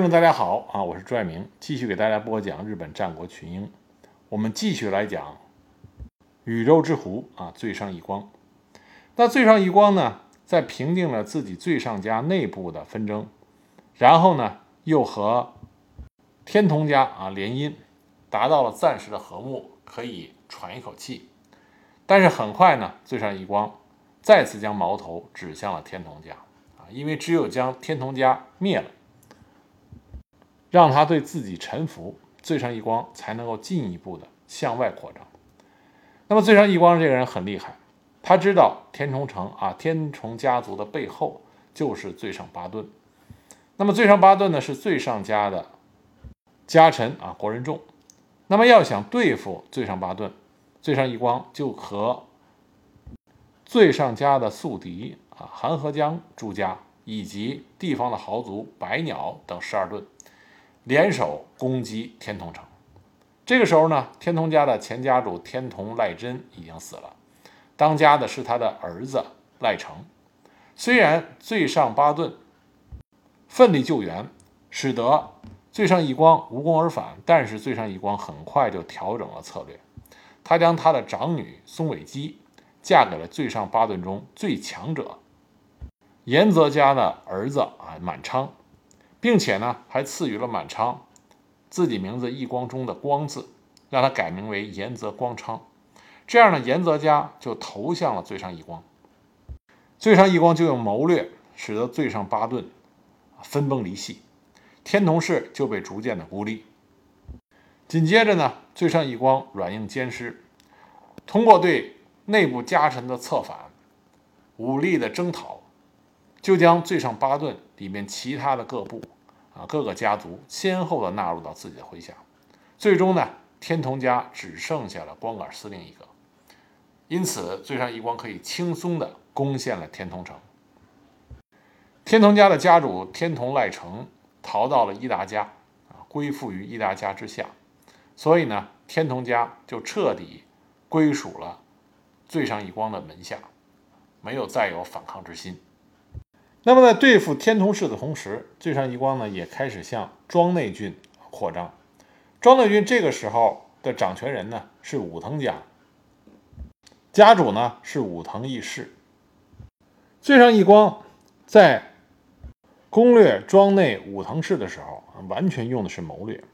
听众大家好啊，我是朱爱明，继续给大家播讲日本战国群英。我们继续来讲宇宙之狐啊，最上一光。那最上一光呢，在平定了自己最上家内部的纷争，然后呢，又和天童家啊联姻，达到了暂时的和睦，可以喘一口气。但是很快呢，最上一光再次将矛头指向了天童家啊，因为只有将天童家灭了。让他对自己臣服，最上一光才能够进一步的向外扩张。那么最上一光这个人很厉害，他知道天重城啊，天重家族的背后就是最上八盾。那么最上八盾呢，是最上家的家臣啊，国人众。那么要想对付最上八盾，最上一光就和最上家的宿敌啊，韩河江朱家以及地方的豪族百鸟等十二盾。联手攻击天童城。这个时候呢，天童家的前家主天童赖真已经死了，当家的是他的儿子赖成。虽然最上八盾奋力救援，使得最上一光无功而返，但是最上一光很快就调整了策略，他将他的长女松尾姬嫁给了最上八盾中最强者严泽家的儿子啊满昌。并且呢，还赐予了满昌自己名字“一光”中的“光”字，让他改名为严泽光昌。这样呢，严泽家就投向了最上一光。最上一光就用谋略，使得最上八盾分崩离析，天童氏就被逐渐的孤立。紧接着呢，最上一光软硬兼施，通过对内部家臣的策反、武力的征讨，就将最上八盾。里面其他的各部啊，各个家族先后的纳入到自己的麾下，最终呢，天童家只剩下了光杆司令一个，因此最上一光可以轻松的攻陷了天童城。天童家的家主天童赖成逃到了伊达家啊，归附于伊达家之下，所以呢，天童家就彻底归属了最上一光的门下，没有再有反抗之心。那么在对付天童氏的同时，最上一光呢也开始向庄内郡扩张。庄内郡这个时候的掌权人呢是武藤家，家主呢是武藤义士。最上一光在攻略庄内武藤氏的时候，完全用的是谋略。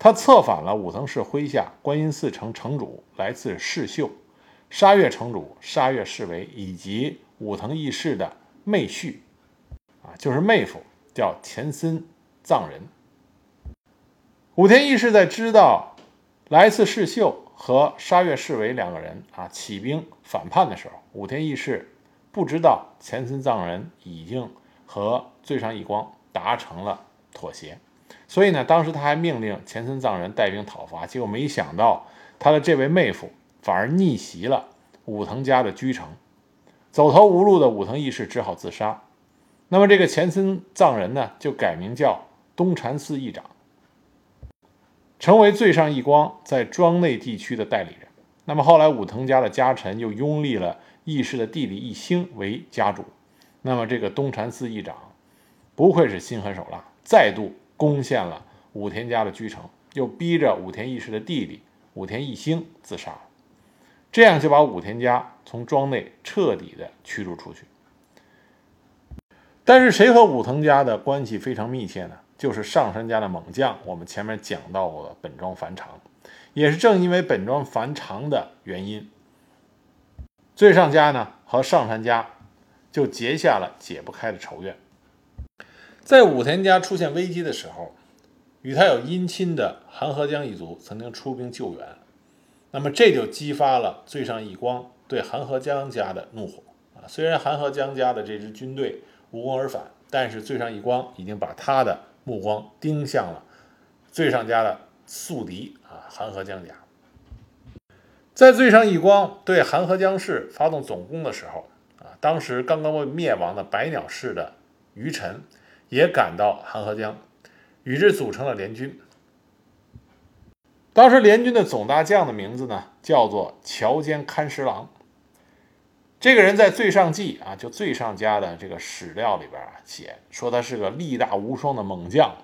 他策反了武藤氏麾下观音寺城城主来自世秀、沙月城主沙月世为以及武藤义士的。妹婿，啊，就是妹夫，叫前森藏人。武田义士在知道来次世秀和沙月世为两个人啊起兵反叛的时候，武田义士不知道前森藏人已经和最上一光达成了妥协，所以呢，当时他还命令前森藏人带兵讨伐，结果没想到他的这位妹夫反而逆袭了武藤家的居城。走投无路的武藤义士只好自杀。那么这个前村藏人呢，就改名叫东禅寺义长，成为最上义光在庄内地区的代理人。那么后来武藤家的家臣又拥立了义士的弟弟义兴为家主。那么这个东禅寺义长不愧是心狠手辣，再度攻陷了武田家的居城，又逼着武田义士的弟弟武田义兴自杀。这样就把武田家从庄内彻底的驱逐出去。但是谁和武藤家的关系非常密切呢？就是上杉家的猛将。我们前面讲到过本庄繁长，也是正因为本庄繁长的原因，最上家呢和上杉家就结下了解不开的仇怨。在武田家出现危机的时候，与他有姻亲的韩河江一族曾经出兵救援。那么这就激发了最上义光对韩河江家的怒火啊！虽然韩河江家的这支军队无功而返，但是最上义光已经把他的目光盯向了最上家的宿敌啊韩河江家。在最上义光对韩河江氏发动总攻的时候啊，当时刚刚被灭亡的百鸟氏的余臣也赶到韩河江，与之组成了联军。当时联军的总大将的名字呢，叫做桥间勘十郎。这个人在最上记啊，就最上家的这个史料里边啊写，说他是个力大无双的猛将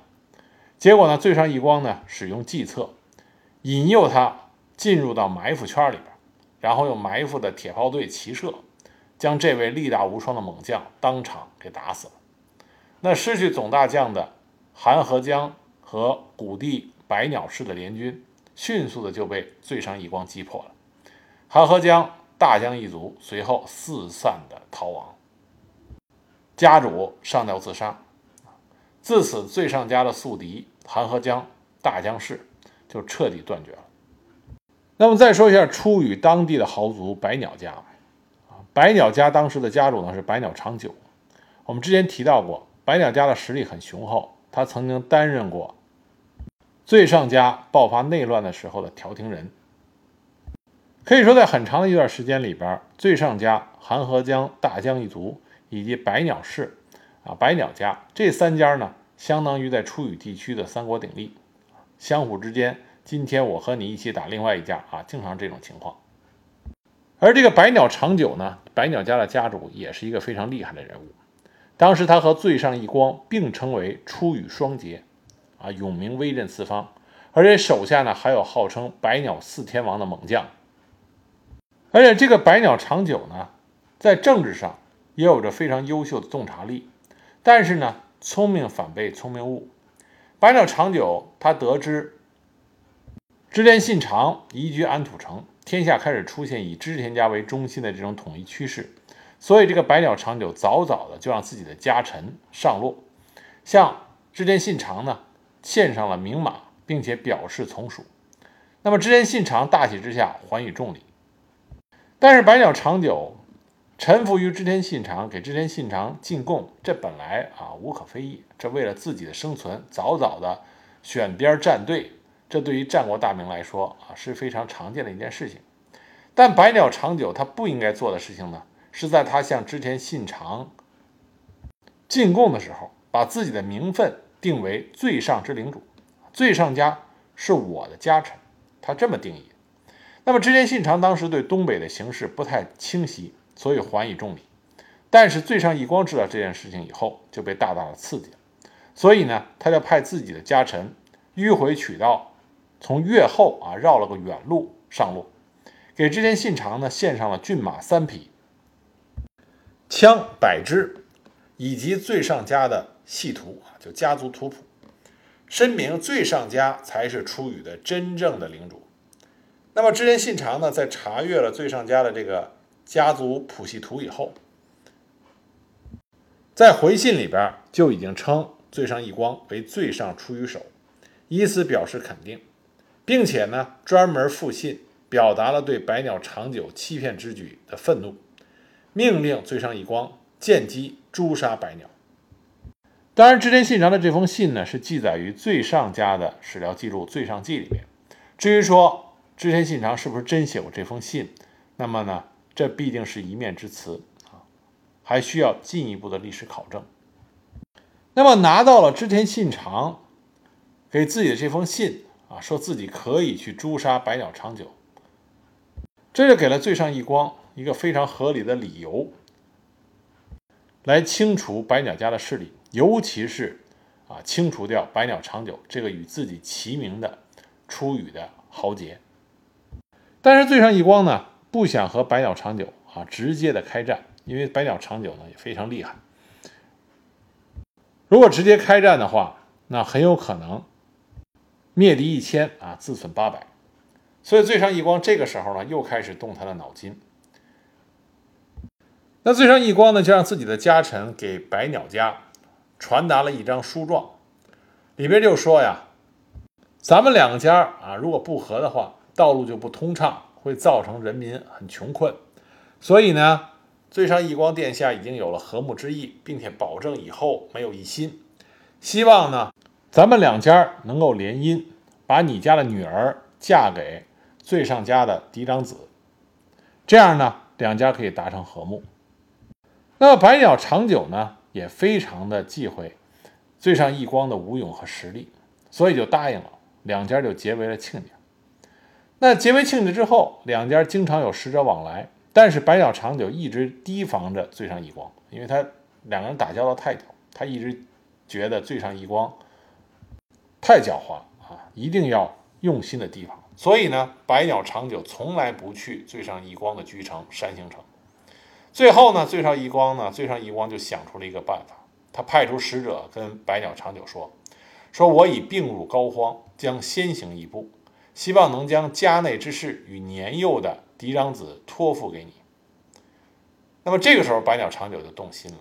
结果呢，最上义光呢使用计策，引诱他进入到埋伏圈里边，然后用埋伏的铁炮队齐射，将这位力大无双的猛将当场给打死了。那失去总大将的韩河江和谷地百鸟氏的联军，迅速的就被最上一光击破了。韩河江大江一族随后四散的逃亡，家主上吊自杀。自此，最上家的宿敌韩河江大江氏就彻底断绝了。那么再说一下出羽当地的豪族百鸟家啊，百鸟家当时的家主呢是百鸟长久。我们之前提到过，百鸟家的实力很雄厚，他曾经担任过最上家爆发内乱的时候的调停人。可以说，在很长的一段时间里边，最上家、韩河江大江一族以及百鸟氏啊，百鸟家这三家呢。相当于在出羽地区的三国鼎立，相互之间，今天我和你一起打另外一家啊，经常这种情况。而这个百鸟长久呢，百鸟家的家主也是一个非常厉害的人物。当时他和最上一光并称为出羽双杰，啊，永明威震四方。而且手下呢还有号称百鸟四天王的猛将。而且这个百鸟长久呢，在政治上也有着非常优秀的洞察力，但是呢。聪明反被聪明误。百鸟长久，他得知织田信长移居安土城，天下开始出现以织田家为中心的这种统一趋势，所以这个百鸟长久早早的就让自己的家臣上洛，向织田信长呢献上了名马，并且表示从属。那么织田信长大喜之下，还以重礼。但是百鸟长久。臣服于织田信长，给织田信长进贡，这本来啊无可非议。这为了自己的生存，早早的选边站队，这对于战国大名来说啊是非常常见的一件事情。但百鸟长久他不应该做的事情呢，是在他向织田信长进贡的时候，把自己的名分定为最上之领主，最上家是我的家臣，他这么定义。那么织田信长当时对东北的形势不太清晰。所以还以重礼，但是最上义光知道这件事情以后，就被大大的刺激了。所以呢，他就派自己的家臣迂回取道，从越后啊绕了个远路上路，给织田信长呢献上了骏马三匹、枪百支，以及最上家的系图啊，就家族图谱，申明最上家才是出羽的真正的领主。那么织田信长呢，在查阅了最上家的这个。家族谱系图以后，在回信里边就已经称最上义光为最上出羽手，以此表示肯定，并且呢专门复信表达了对百鸟长久欺骗之举的愤怒，命令最上义光见机诛杀百鸟。当然，织田信长的这封信呢是记载于最上家的史料记录《最上记》里面。至于说织田信长是不是真写过这封信，那么呢？这必定是一面之词啊，还需要进一步的历史考证。那么拿到了织田信长给自己的这封信啊，说自己可以去诛杀百鸟长久，这就给了最上义光一个非常合理的理由，来清除百鸟家的势力，尤其是啊清除掉百鸟长久这个与自己齐名的出羽的豪杰。但是最上义光呢？不想和百鸟长久啊直接的开战，因为百鸟长久呢也非常厉害。如果直接开战的话，那很有可能灭敌一千啊，自损八百。所以最上义光这个时候呢，又开始动他的脑筋。那最上义光呢，就让自己的家臣给百鸟家传达了一张书状，里边就说呀：“咱们两家啊，如果不和的话，道路就不通畅。”会造成人民很穷困，所以呢，最上义光殿下已经有了和睦之意，并且保证以后没有异心。希望呢，咱们两家能够联姻，把你家的女儿嫁给最上家的嫡长子，这样呢，两家可以达成和睦。那么百鸟长久呢，也非常的忌讳最上一光的武勇和实力，所以就答应了，两家就结为了亲家。那结为亲家之后，两家经常有使者往来，但是百鸟长久一直提防着最上一光，因为他两个人打交道太久，他一直觉得最上一光太狡猾啊，一定要用心的提防。所以呢，百鸟长久从来不去最上一光的居城山形城。最后呢，最上义光呢，最上义光就想出了一个办法，他派出使者跟百鸟长久说：“说我已病入膏肓，将先行一步，希望能将家内之事与年幼的嫡长子托付给你。”那么这个时候，百鸟长久就动心了，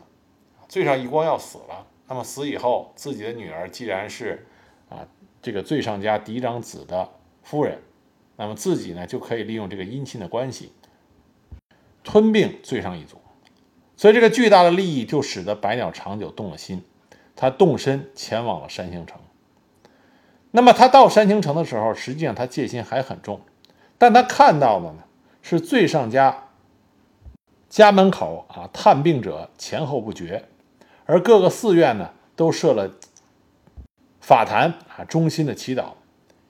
最上义光要死了，那么死以后，自己的女儿既然是啊这个最上家嫡长子的夫人。那么自己呢，就可以利用这个姻亲的关系吞并最上一族，所以这个巨大的利益就使得百鸟长久动了心，他动身前往了山形城。那么他到山形城的时候，实际上他戒心还很重，但他看到的呢是最上家家门口啊探病者前后不绝，而各个寺院呢都设了法坛啊，衷心的祈祷。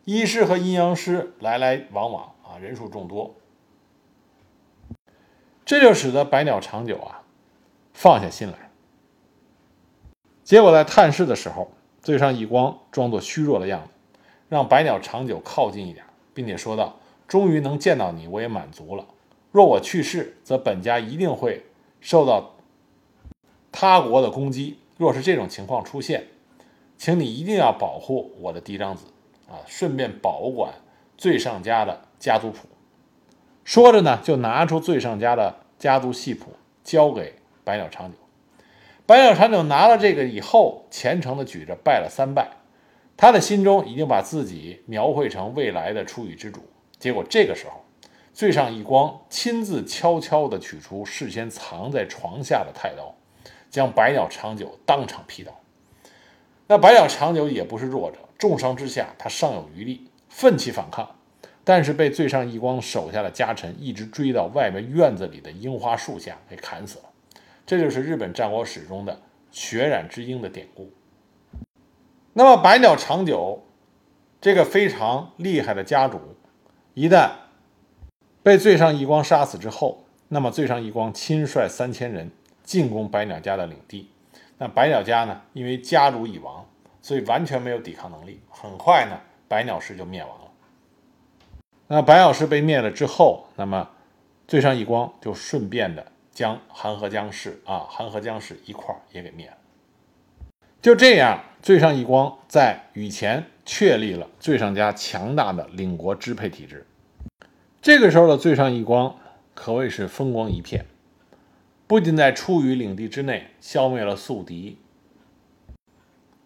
医师和阴阳师来来往往啊，人数众多，这就使得百鸟长久啊放下心来。结果在探视的时候，最上一光装作虚弱的样子，让百鸟长久靠近一点，并且说道：“终于能见到你，我也满足了。若我去世，则本家一定会受到他国的攻击。若是这种情况出现，请你一定要保护我的嫡长子。”啊，顺便保管最上家的家族谱。说着呢，就拿出最上家的家族系谱，交给百鸟长久。百鸟长久拿了这个以后，虔诚的举着拜了三拜。他的心中已经把自己描绘成未来的出羽之主。结果这个时候，最上一光亲自悄悄地取出事先藏在床下的太刀，将百鸟长久当场劈倒。那百鸟长久也不是弱者。重伤之下，他尚有余力，奋起反抗，但是被最上一光手下的家臣一直追到外面院子里的樱花树下给砍死了。这就是日本战国史中的血染之鹰的典故。那么百鸟长久这个非常厉害的家主，一旦被最上一光杀死之后，那么最上一光亲率三千人进攻百鸟家的领地。那百鸟家呢，因为家主已亡。所以完全没有抵抗能力，很快呢，百鸟氏就灭亡了。那白药师被灭了之后，那么最上一光就顺便的将韩河江氏啊，韩河江氏一块也给灭了。就这样，最上一光在羽前确立了最上家强大的领国支配体制。这个时候的最上一光可谓是风光一片，不仅在出羽领地之内消灭了宿敌。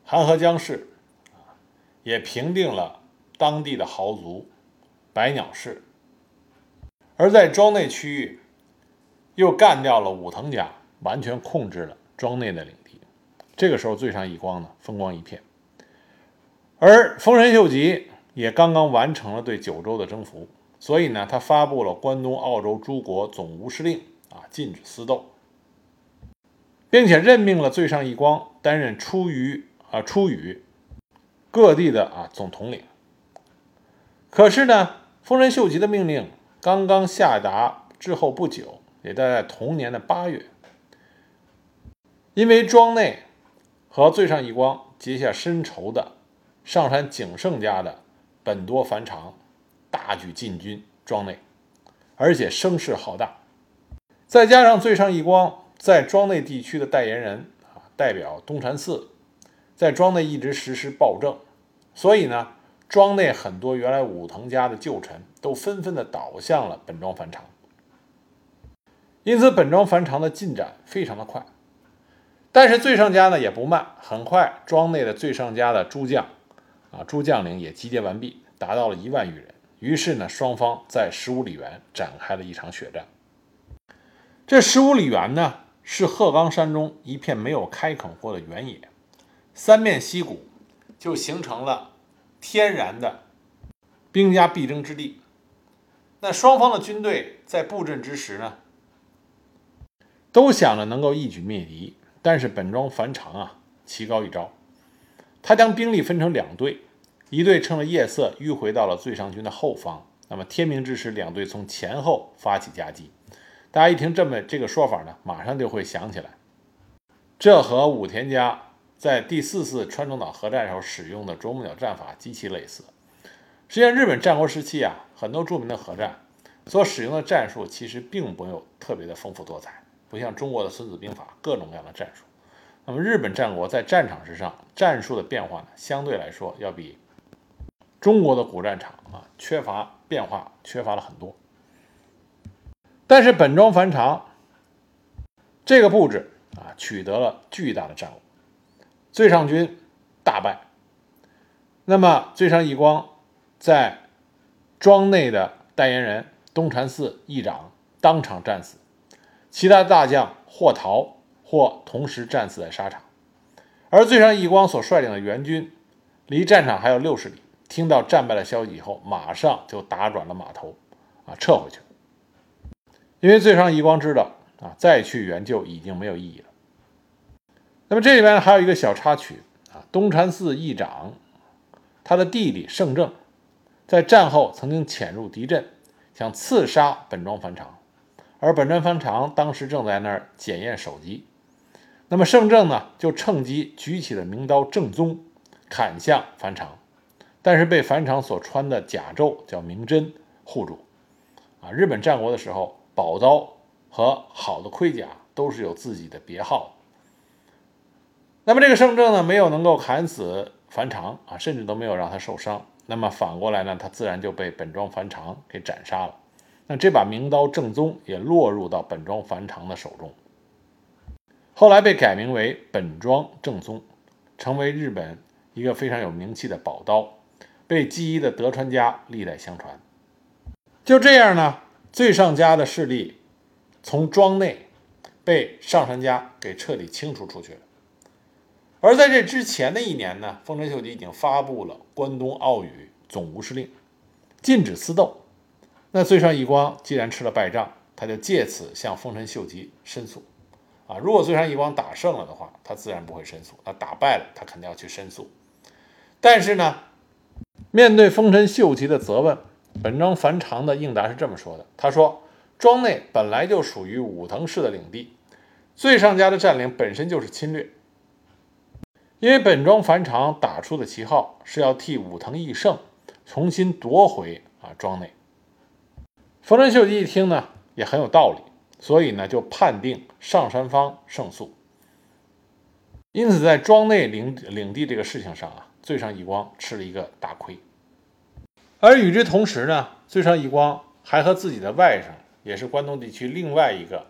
韩河江氏，也平定了当地的豪族百鸟氏，而在庄内区域又干掉了武藤家，完全控制了庄内的领地。这个时候，最上一光呢，风光一片。而丰臣秀吉也刚刚完成了对九州的征服，所以呢，他发布了关东、澳洲诸国总无事令啊，禁止私斗，并且任命了最上一光担任出于。啊，出于各地的啊总统领。可是呢，丰臣秀吉的命令刚刚下达之后不久，也在同年的八月，因为庄内和最上一光结下深仇的上杉景胜家的本多繁长大举进军庄内，而且声势浩大，再加上最上一光在庄内地区的代言人啊，代表东禅寺。在庄内一直实施暴政，所以呢，庄内很多原来武藤家的旧臣都纷纷的倒向了本庄繁长，因此本庄繁长的进展非常的快。但是最上家呢也不慢，很快庄内的最上家的诸将啊诸将领也集结完毕，达到了一万余人。于是呢，双方在十五里原展开了一场血战。这十五里原呢，是鹤冈山中一片没有开垦过的原野。三面溪谷，就形成了天然的兵家必争之地。那双方的军队在布阵之时呢，都想着能够一举灭敌。但是本庄繁长啊，棋高一招，他将兵力分成两队，一队趁着夜色迂回到了最上军的后方。那么天明之时，两队从前后发起夹击。大家一听这么这个说法呢，马上就会想起来，这和武田家。在第四次川中岛合战时候使用的啄木鸟战法极其类似。实际上，日本战国时期啊，很多著名的合战所使用的战术其实并没有特别的丰富多彩，不像中国的《孙子兵法》各种各样的战术。那么，日本战国在战场之上战术的变化呢，相对来说要比中国的古战场啊缺乏变化，缺乏了很多。但是本庄繁长这个布置啊，取得了巨大的战果，最上军大败。那么最上义光在庄内的代言人东禅寺议长当场战死，其他大将或逃或同时战死在沙场。而最上义光所率领的援军离战场还有六十里，听到战败的消息以后，马上就打转了码头，啊，撤回去。因为最上义光知道啊，再去援救已经没有意义了。那么这里边还有一个小插曲啊，东禅寺义长他的弟弟盛正，在战后曾经潜入敌阵，想刺杀本庄繁长，而本庄繁长当时正在那儿检验首级。那么盛正呢，就趁机举起了名刀正宗，砍向樊长，但是被樊长所穿的甲胄叫明针护住。啊，日本战国的时候。宝刀和好的盔甲都是有自己的别号。那么这个胜正呢，没有能够砍死樊长啊，甚至都没有让他受伤。那么反过来呢，他自然就被本庄樊长给斩杀了。那这把名刀正宗也落入到本庄樊长的手中，后来被改名为本庄正宗，成为日本一个非常有名气的宝刀，被记忆的德川家历代相传。就这样呢。最上家的势力从庄内被上杉家给彻底清除出去了，而在这之前的一年呢，丰臣秀吉已经发布了关东奥羽总无事令，禁止私斗。那最上义光既然吃了败仗，他就借此向丰臣秀吉申诉。啊，如果最上义光打胜了的话，他自然不会申诉；那打败了，他肯定要去申诉。但是呢，面对丰臣秀吉的责问。本庄繁长的应答是这么说的：“他说，庄内本来就属于武藤氏的领地，最上家的占领本身就是侵略。因为本庄繁长打出的旗号是要替武藤义胜重新夺回啊庄内。”丰臣秀吉一听呢，也很有道理，所以呢就判定上山方胜诉。因此，在庄内领领地这个事情上啊，最上义光吃了一个大亏。而与之同时呢，最上义光还和自己的外甥，也是关东地区另外一个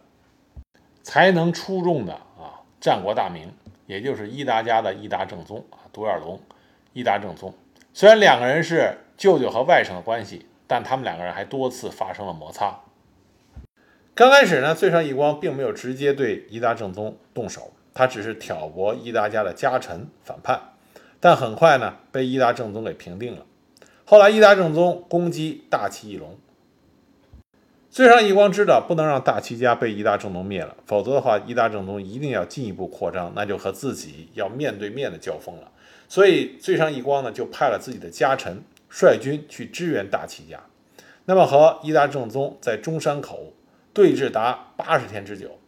才能出众的啊战国大名，也就是伊达家的伊达正宗啊独眼龙伊达正宗。虽然两个人是舅舅和外甥的关系，但他们两个人还多次发生了摩擦。刚开始呢，最上义光并没有直接对伊达正宗动手，他只是挑拨伊达家的家臣反叛，但很快呢被伊达正宗给平定了。后来，伊达正宗攻击大崎义隆。最上义光知道不能让大崎家被伊达正宗灭了，否则的话，伊达正宗一定要进一步扩张，那就和自己要面对面的交锋了。所以，最上义光呢就派了自己的家臣率军去支援大崎家，那么和伊达正宗在中山口对峙达八十天之久。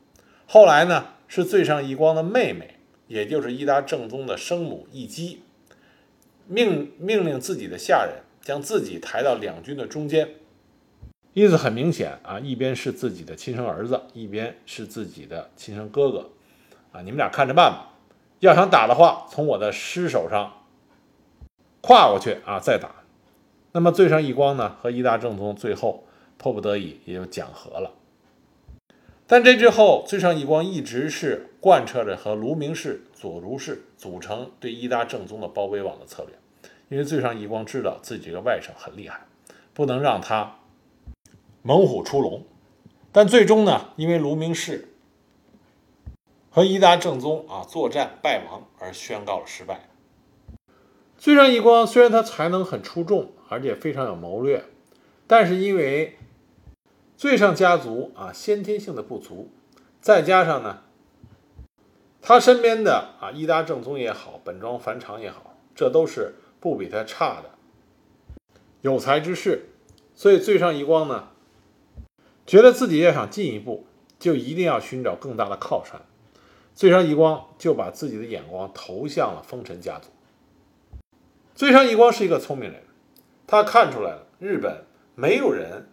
后来呢，是最上义光的妹妹，也就是伊达正宗的生母义姬，命命令自己的下人。将自己抬到两军的中间，意思很明显啊，一边是自己的亲生儿子，一边是自己的亲生哥哥，啊，你们俩看着办吧。要想打的话，从我的尸首上跨过去啊，再打。那么最上义光呢，和伊达正宗最后迫不得已也就讲和了。但这之后，最上义光一直是贯彻着和卢明氏、左如氏组成对伊达正宗的包围网的策略。因为最上义光知道自己这个外甥很厉害，不能让他猛虎出笼。但最终呢，因为卢明氏和伊达正宗啊作战败亡而宣告了失败。最上义光虽然他才能很出众，而且非常有谋略，但是因为最上家族啊先天性的不足，再加上呢，他身边的啊伊达正宗也好，本庄繁长也好，这都是。不比他差的有才之士，所以最上一光呢，觉得自己要想进一步，就一定要寻找更大的靠山。最上义光就把自己的眼光投向了丰臣家族。最上义光是一个聪明人，他看出来了日本没有人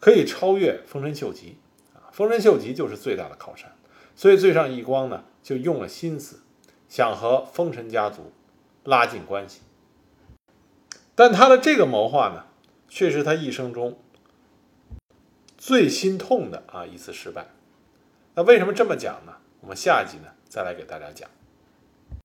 可以超越丰臣秀吉啊，丰臣秀吉就是最大的靠山，所以最上义光呢就用了心思，想和丰臣家族拉近关系。但他的这个谋划呢，却是他一生中最心痛的啊一次失败。那为什么这么讲呢？我们下一集呢再来给大家讲。